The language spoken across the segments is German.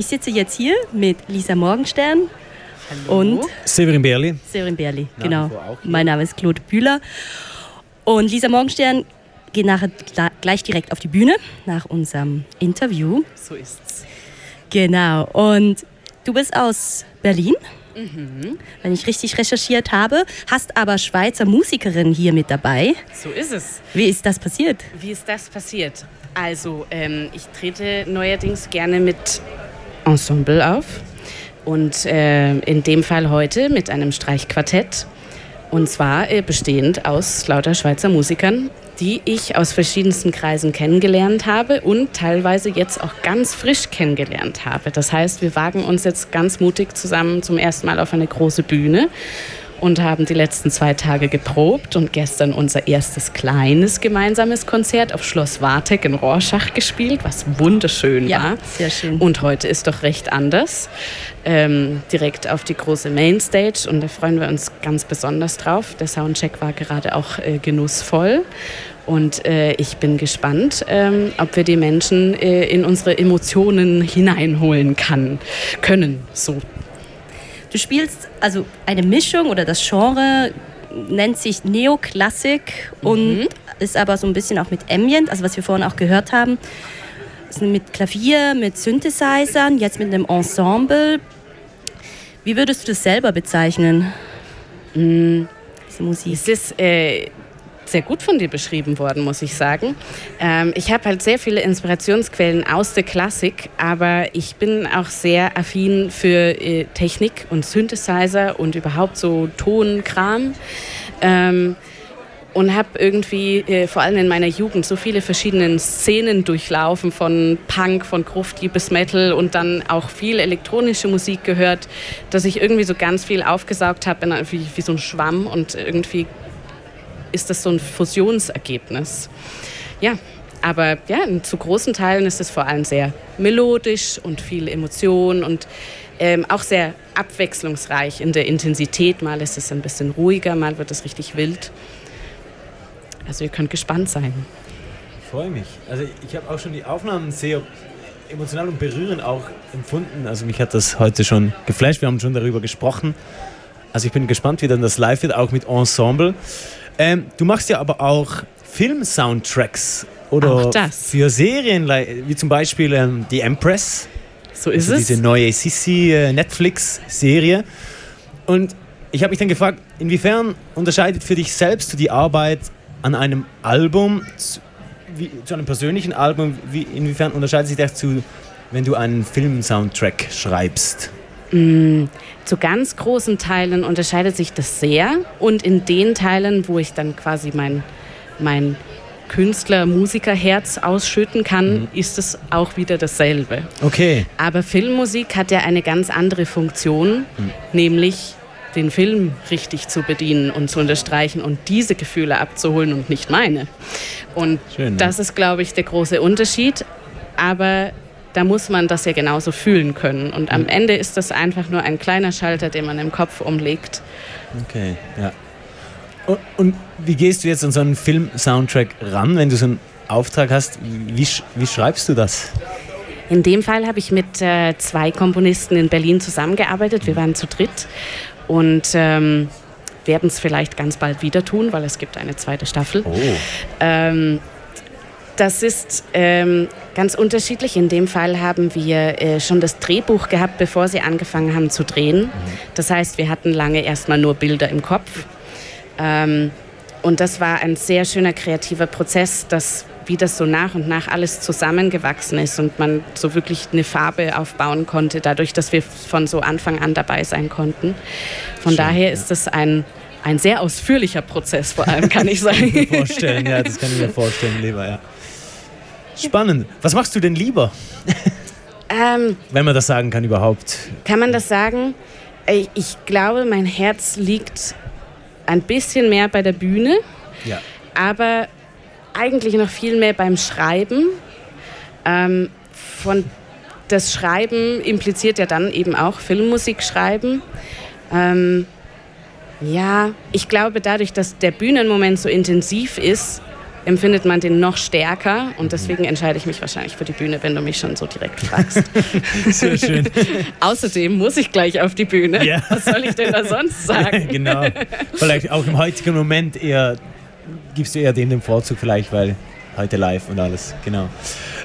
ich sitze jetzt hier mit Lisa Morgenstern Hallo. und Severin Berli. Severin Berli, genau. Mein Name ist Claude Bühler. Und Lisa Morgenstern geht nachher gleich direkt auf die Bühne nach unserem Interview. So ist's. Genau. Und du bist aus Berlin? Mhm. Wenn ich richtig recherchiert habe, hast aber Schweizer Musikerin hier mit dabei. So ist es. Wie ist das passiert? Wie ist das passiert? Also, ähm, ich trete neuerdings gerne mit Ensemble auf. Und äh, in dem Fall heute mit einem Streichquartett. Und zwar äh, bestehend aus lauter Schweizer Musikern die ich aus verschiedensten Kreisen kennengelernt habe und teilweise jetzt auch ganz frisch kennengelernt habe. Das heißt, wir wagen uns jetzt ganz mutig zusammen zum ersten Mal auf eine große Bühne und haben die letzten zwei Tage geprobt und gestern unser erstes kleines gemeinsames Konzert auf Schloss Wartek in Rorschach gespielt, was wunderschön ja, war. Sehr schön. Und heute ist doch recht anders. Ähm, direkt auf die große Mainstage und da freuen wir uns ganz besonders drauf. Der Soundcheck war gerade auch äh, genussvoll. Und äh, ich bin gespannt, ähm, ob wir die Menschen äh, in unsere Emotionen hineinholen kann, können. So. Du spielst also eine Mischung oder das Genre nennt sich Neoklassik mhm. und ist aber so ein bisschen auch mit Ambient, also was wir vorhin auch gehört haben. Also mit Klavier, mit Synthesizern, jetzt mit einem Ensemble. Wie würdest du das selber bezeichnen? Mhm. Diese Musik. Es ist äh, sehr gut von dir beschrieben worden, muss ich sagen. Ähm, ich habe halt sehr viele Inspirationsquellen aus der Klassik, aber ich bin auch sehr affin für äh, Technik und Synthesizer und überhaupt so Tonkram. Ähm, und habe irgendwie äh, vor allem in meiner Jugend so viele verschiedene Szenen durchlaufen, von Punk, von Grufti bis Metal und dann auch viel elektronische Musik gehört, dass ich irgendwie so ganz viel aufgesaugt habe, wie, wie so ein Schwamm und irgendwie ist das so ein Fusionsergebnis. Ja, aber ja, zu großen Teilen ist es vor allem sehr melodisch und viel Emotion und ähm, auch sehr abwechslungsreich in der Intensität. Mal ist es ein bisschen ruhiger, mal wird es richtig wild. Also ihr könnt gespannt sein. Ich freue mich. Also ich habe auch schon die Aufnahmen sehr emotional und berührend auch empfunden. Also mich hat das heute schon geflasht. Wir haben schon darüber gesprochen. Also ich bin gespannt, wie dann das live wird, auch mit Ensemble. Ähm, du machst ja aber auch Film-Soundtracks oder für Serien, wie zum Beispiel ähm, The Empress. So ist also es. Diese neue Sissy äh. Und ich habe mich dann gefragt, inwiefern unterscheidet für dich selbst die Arbeit an einem Album zu, wie, zu einem persönlichen Album, wie, inwiefern unterscheidet sich das zu, wenn du einen Film-Soundtrack schreibst? Mm, zu ganz großen Teilen unterscheidet sich das sehr und in den Teilen, wo ich dann quasi mein, mein Künstler, Musikerherz ausschütten kann, mhm. ist es auch wieder dasselbe. Okay. Aber Filmmusik hat ja eine ganz andere Funktion, mhm. nämlich den Film richtig zu bedienen und zu unterstreichen und diese Gefühle abzuholen und nicht meine. Und Schön, ne? das ist, glaube ich, der große Unterschied. Aber da muss man das ja genauso fühlen können. Und am Ende ist das einfach nur ein kleiner Schalter, den man im Kopf umlegt. Okay, ja. Und, und wie gehst du jetzt an so einen Film-Soundtrack ran, wenn du so einen Auftrag hast? Wie, wie schreibst du das? In dem Fall habe ich mit äh, zwei Komponisten in Berlin zusammengearbeitet. Wir waren zu dritt und ähm, werden es vielleicht ganz bald wieder tun, weil es gibt eine zweite Staffel. Oh. Ähm, das ist ähm, ganz unterschiedlich. In dem Fall haben wir äh, schon das Drehbuch gehabt, bevor sie angefangen haben zu drehen. Mhm. Das heißt, wir hatten lange erstmal nur Bilder im Kopf. Ähm, und das war ein sehr schöner kreativer Prozess, dass, wie das so nach und nach alles zusammengewachsen ist und man so wirklich eine Farbe aufbauen konnte, dadurch, dass wir von so Anfang an dabei sein konnten. Von Schön, daher ja. ist das ein, ein sehr ausführlicher Prozess, vor allem, kann ich sagen. kann ich mir vorstellen, ja, das kann ich mir vorstellen, lieber, ja. Spannend. Was machst du denn lieber? Ähm, Wenn man das sagen kann überhaupt. Kann man das sagen? Ich glaube, mein Herz liegt ein bisschen mehr bei der Bühne, ja. aber eigentlich noch viel mehr beim Schreiben. Ähm, von das Schreiben impliziert ja dann eben auch Filmmusik schreiben. Ähm, ja, ich glaube, dadurch, dass der Bühnenmoment so intensiv ist, empfindet man den noch stärker und deswegen entscheide ich mich wahrscheinlich für die Bühne, wenn du mich schon so direkt fragst. Sehr schön. Außerdem muss ich gleich auf die Bühne. Ja. Was soll ich denn da sonst sagen? genau. Vielleicht auch im heutigen Moment eher gibst du eher dem den Vorzug vielleicht, weil heute live und alles. Genau.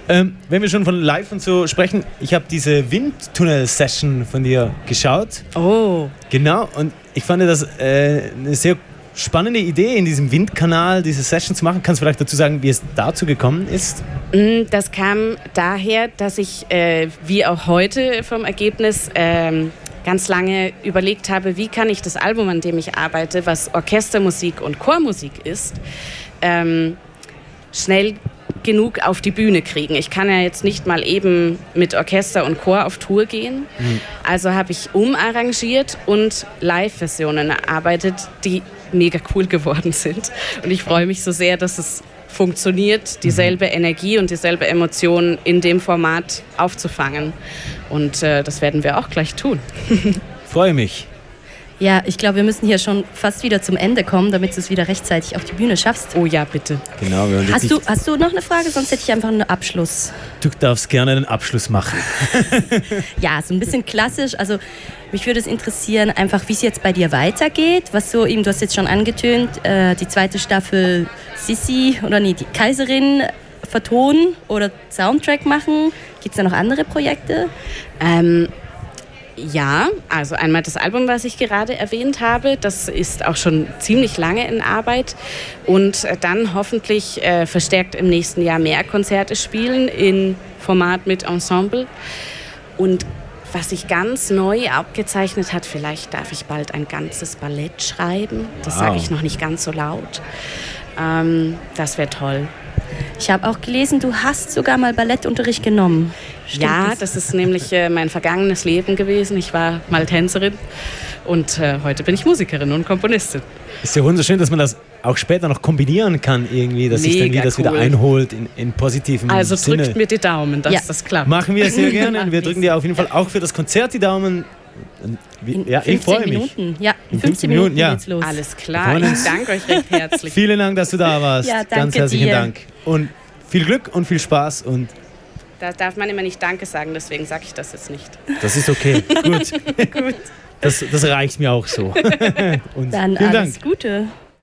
Ähm, wenn wir schon von live und so sprechen, ich habe diese Windtunnel-Session von dir geschaut. Oh. Genau, und ich fand das äh, eine sehr spannende Idee, in diesem Windkanal diese Session zu machen. Kannst du vielleicht dazu sagen, wie es dazu gekommen ist? Mm, das kam daher, dass ich, äh, wie auch heute vom Ergebnis, ähm, ganz lange überlegt habe, wie kann ich das Album, an dem ich arbeite, was Orchestermusik und Chormusik ist, ähm, schnell genug auf die Bühne kriegen. Ich kann ja jetzt nicht mal eben mit Orchester und Chor auf Tour gehen. Mhm. Also habe ich umarrangiert und Live-Versionen erarbeitet, die mega cool geworden sind. Und ich freue mich so sehr, dass es funktioniert, dieselbe Energie und dieselbe Emotion in dem Format aufzufangen. Und äh, das werden wir auch gleich tun. freue mich. Ja, ich glaube, wir müssen hier schon fast wieder zum Ende kommen, damit du es wieder rechtzeitig auf die Bühne schaffst. Oh ja, bitte. Genau. Wir hast, du, hast du noch eine Frage? Sonst hätte ich einfach einen Abschluss. Du darfst gerne einen Abschluss machen. ja, so ein bisschen klassisch. Also mich würde es interessieren, einfach wie es jetzt bei dir weitergeht. Was so eben, du hast jetzt schon angetönt, äh, die zweite Staffel Sissi oder nee, die Kaiserin vertonen oder Soundtrack machen. Gibt es da noch andere Projekte? Ähm, ja, also einmal das Album, was ich gerade erwähnt habe, das ist auch schon ziemlich lange in Arbeit und äh, dann hoffentlich äh, verstärkt im nächsten Jahr mehr Konzerte spielen in Format mit Ensemble und was sich ganz neu abgezeichnet hat, vielleicht darf ich bald ein ganzes Ballett schreiben. Das wow. sage ich noch nicht ganz so laut. Ähm, das wäre toll. Ich habe auch gelesen, du hast sogar mal Ballettunterricht genommen. Stimmt ja, das? das ist nämlich äh, mein vergangenes Leben gewesen. Ich war mal Tänzerin und äh, heute bin ich Musikerin und Komponistin. Ist ja wunderschön, dass man das auch später noch kombinieren kann, irgendwie, dass Mega sich dann das cool. wieder einholt in, in positiven also Sinne. Also drückt mir die Daumen, dass ja. das klappt. Machen wir sehr gerne. Wir drücken dir auf jeden Fall auch für das Konzert die Daumen. In ja, 15 Minuten. Ja, in 15 Minuten, ja. geht's los. Alles klar, ich danke euch recht herzlich. Vielen Dank, dass du da warst. Ja, danke Ganz herzlichen dir. Dank. Und viel Glück und viel Spaß und da darf man immer nicht Danke sagen, deswegen sage ich das jetzt nicht. Das ist okay. Gut. Gut. Das, das reicht mir auch so. Und Dann alles Dank. Gute.